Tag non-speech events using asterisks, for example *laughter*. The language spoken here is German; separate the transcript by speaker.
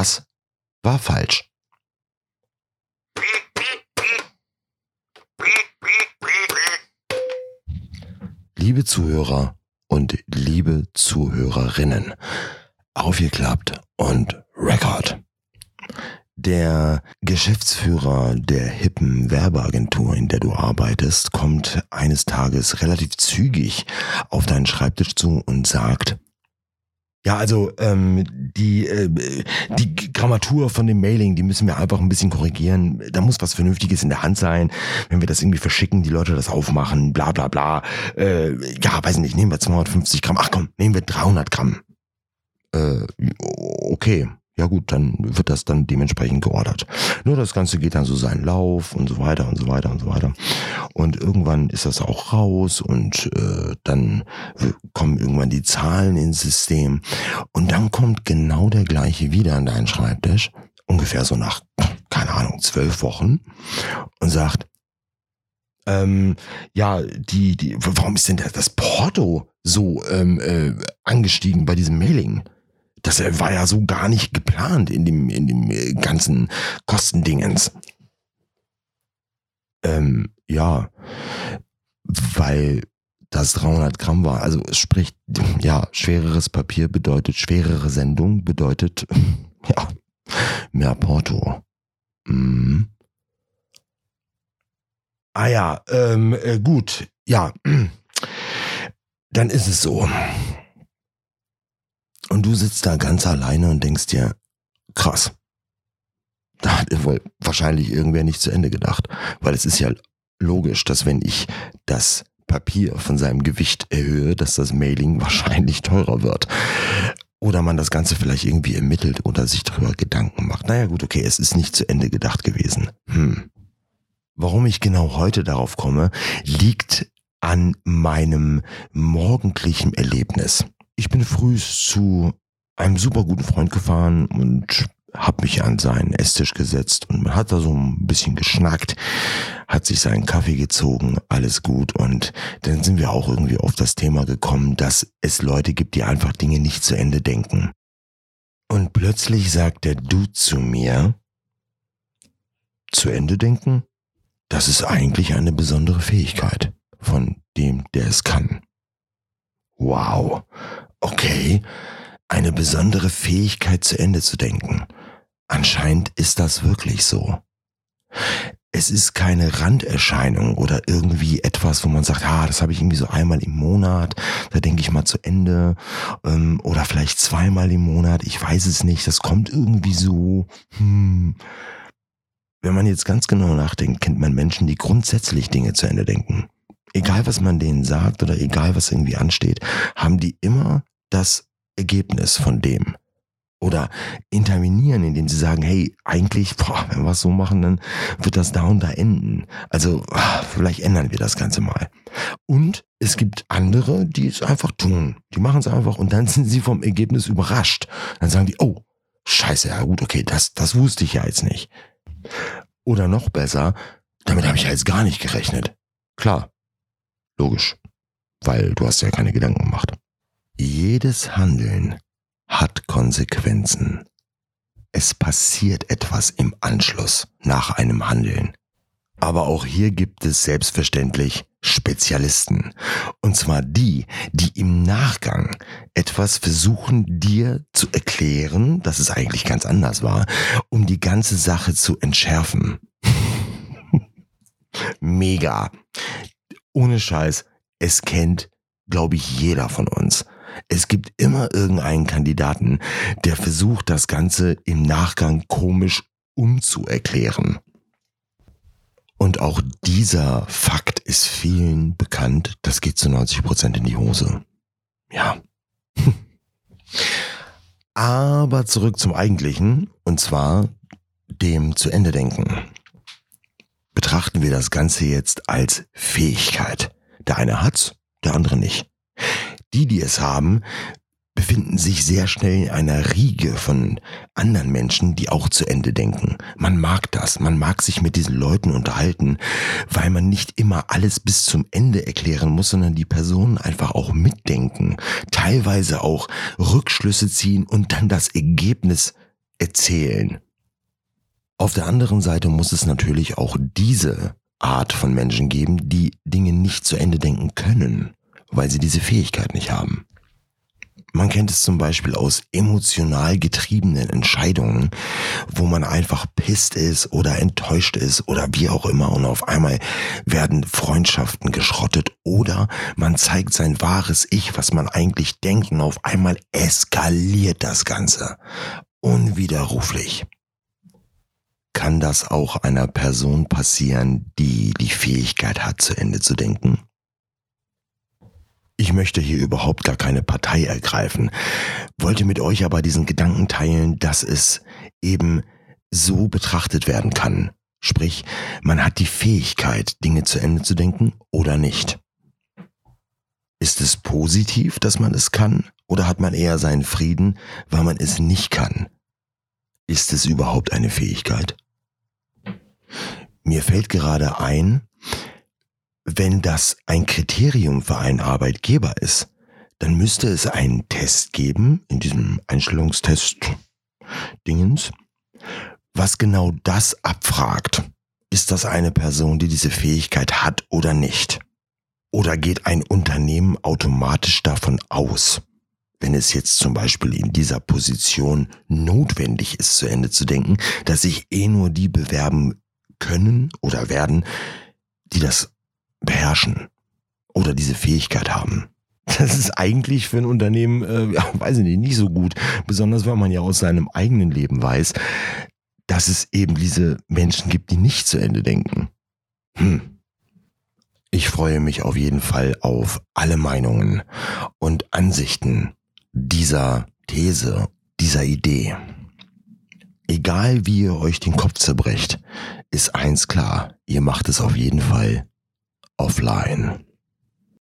Speaker 1: Das war falsch. Liebe Zuhörer und liebe Zuhörerinnen, aufgeklappt und Record. Der Geschäftsführer der hippen Werbeagentur, in der du arbeitest, kommt eines Tages relativ zügig auf deinen Schreibtisch zu und sagt, ja, also ähm, die, äh, die Grammatur von dem Mailing, die müssen wir einfach ein bisschen korrigieren. Da muss was Vernünftiges in der Hand sein. Wenn wir das irgendwie verschicken, die Leute das aufmachen, bla bla bla. Äh, ja, weiß nicht, nehmen wir 250 Gramm. Ach komm, nehmen wir 300 Gramm. Äh, okay ja gut, dann wird das dann dementsprechend geordert. Nur das Ganze geht dann so seinen Lauf und so weiter und so weiter und so weiter. Und irgendwann ist das auch raus und äh, dann kommen irgendwann die Zahlen ins System. Und dann kommt genau der gleiche wieder an deinen Schreibtisch, ungefähr so nach, keine Ahnung, zwölf Wochen und sagt, ähm, ja, die, die, warum ist denn das, Porto so ähm, äh, angestiegen bei diesem Mailing? Das war ja so gar nicht geplant in dem, in dem äh, ganzen Kostendingens. Ähm, ja, weil das 300 Gramm war. Also es spricht, ja, schwereres Papier bedeutet schwerere Sendung, bedeutet, *laughs* ja, mehr Porto. Mhm. Ah ja, ähm, äh, gut, ja, *clears throat* dann ist es so. Und du sitzt da ganz alleine und denkst dir, krass. Da hat wohl wahrscheinlich irgendwer nicht zu Ende gedacht. Weil es ist ja logisch, dass wenn ich das Papier von seinem Gewicht erhöhe, dass das Mailing *laughs* wahrscheinlich teurer wird. Oder man das Ganze vielleicht irgendwie ermittelt oder sich darüber Gedanken macht. Naja gut, okay, es ist nicht zu Ende gedacht gewesen. Hm. Warum ich genau heute darauf komme, liegt an meinem morgendlichen Erlebnis ich bin früh zu einem super guten Freund gefahren und hab mich an seinen Esstisch gesetzt und man hat da so ein bisschen geschnackt, hat sich seinen Kaffee gezogen, alles gut und dann sind wir auch irgendwie auf das Thema gekommen, dass es Leute gibt, die einfach Dinge nicht zu Ende denken. Und plötzlich sagt der Dude zu mir, zu Ende denken? Das ist eigentlich eine besondere Fähigkeit von dem, der es kann. Wow, okay, eine besondere Fähigkeit zu Ende zu denken. Anscheinend ist das wirklich so. Es ist keine Randerscheinung oder irgendwie etwas, wo man sagt, ah, das habe ich irgendwie so einmal im Monat, da denke ich mal zu Ende ähm, oder vielleicht zweimal im Monat, ich weiß es nicht, das kommt irgendwie so. Hm. Wenn man jetzt ganz genau nachdenkt, kennt man Menschen, die grundsätzlich Dinge zu Ende denken. Egal was man denen sagt oder egal was irgendwie ansteht, haben die immer das Ergebnis von dem. Oder intervenieren, indem sie sagen, hey, eigentlich, boah, wenn wir es so machen, dann wird das da und da enden. Also ach, vielleicht ändern wir das Ganze mal. Und es gibt andere, die es einfach tun. Die machen es einfach und dann sind sie vom Ergebnis überrascht. Dann sagen die, oh, scheiße, ja gut, okay, das, das wusste ich ja jetzt nicht. Oder noch besser, damit habe ich ja jetzt gar nicht gerechnet. Klar, logisch, weil du hast ja keine Gedanken gemacht. Jedes Handeln hat Konsequenzen. Es passiert etwas im Anschluss nach einem Handeln. Aber auch hier gibt es selbstverständlich Spezialisten. Und zwar die, die im Nachgang etwas versuchen dir zu erklären, dass es eigentlich ganz anders war, um die ganze Sache zu entschärfen. *laughs* Mega. Ohne Scheiß. Es kennt, glaube ich, jeder von uns. Es gibt immer irgendeinen Kandidaten, der versucht, das Ganze im Nachgang komisch umzuerklären. Und auch dieser Fakt ist vielen bekannt. Das geht zu 90 Prozent in die Hose. Ja. *laughs* Aber zurück zum Eigentlichen, und zwar dem zu Ende denken. Betrachten wir das Ganze jetzt als Fähigkeit. Der eine hat's, der andere nicht. Die, die es haben, befinden sich sehr schnell in einer Riege von anderen Menschen, die auch zu Ende denken. Man mag das, man mag sich mit diesen Leuten unterhalten, weil man nicht immer alles bis zum Ende erklären muss, sondern die Personen einfach auch mitdenken, teilweise auch Rückschlüsse ziehen und dann das Ergebnis erzählen. Auf der anderen Seite muss es natürlich auch diese Art von Menschen geben, die Dinge nicht zu Ende denken können, weil sie diese Fähigkeit nicht haben. Man kennt es zum Beispiel aus emotional getriebenen Entscheidungen, wo man einfach pisst ist oder enttäuscht ist oder wie auch immer und auf einmal werden Freundschaften geschrottet oder man zeigt sein wahres Ich, was man eigentlich denkt und auf einmal eskaliert das Ganze. Unwiderruflich. Kann das auch einer Person passieren, die die Fähigkeit hat, zu Ende zu denken? Ich möchte hier überhaupt gar keine Partei ergreifen, wollte mit euch aber diesen Gedanken teilen, dass es eben so betrachtet werden kann. Sprich, man hat die Fähigkeit, Dinge zu Ende zu denken oder nicht. Ist es positiv, dass man es kann, oder hat man eher seinen Frieden, weil man es nicht kann? Ist es überhaupt eine Fähigkeit? Mir fällt gerade ein, wenn das ein Kriterium für einen Arbeitgeber ist, dann müsste es einen Test geben, in diesem Einstellungstest Dingens, was genau das abfragt. Ist das eine Person, die diese Fähigkeit hat oder nicht? Oder geht ein Unternehmen automatisch davon aus, wenn es jetzt zum Beispiel in dieser Position notwendig ist, zu Ende zu denken, dass sich eh nur die bewerben können oder werden, die das beherrschen oder diese Fähigkeit haben. Das ist eigentlich für ein Unternehmen, äh, weiß ich nicht, nicht so gut. Besonders weil man ja aus seinem eigenen Leben weiß, dass es eben diese Menschen gibt, die nicht zu Ende denken. Hm. Ich freue mich auf jeden Fall auf alle Meinungen und Ansichten dieser These, dieser Idee. Egal wie ihr euch den Kopf zerbrecht, ist eins klar, ihr macht es auf jeden Fall offline.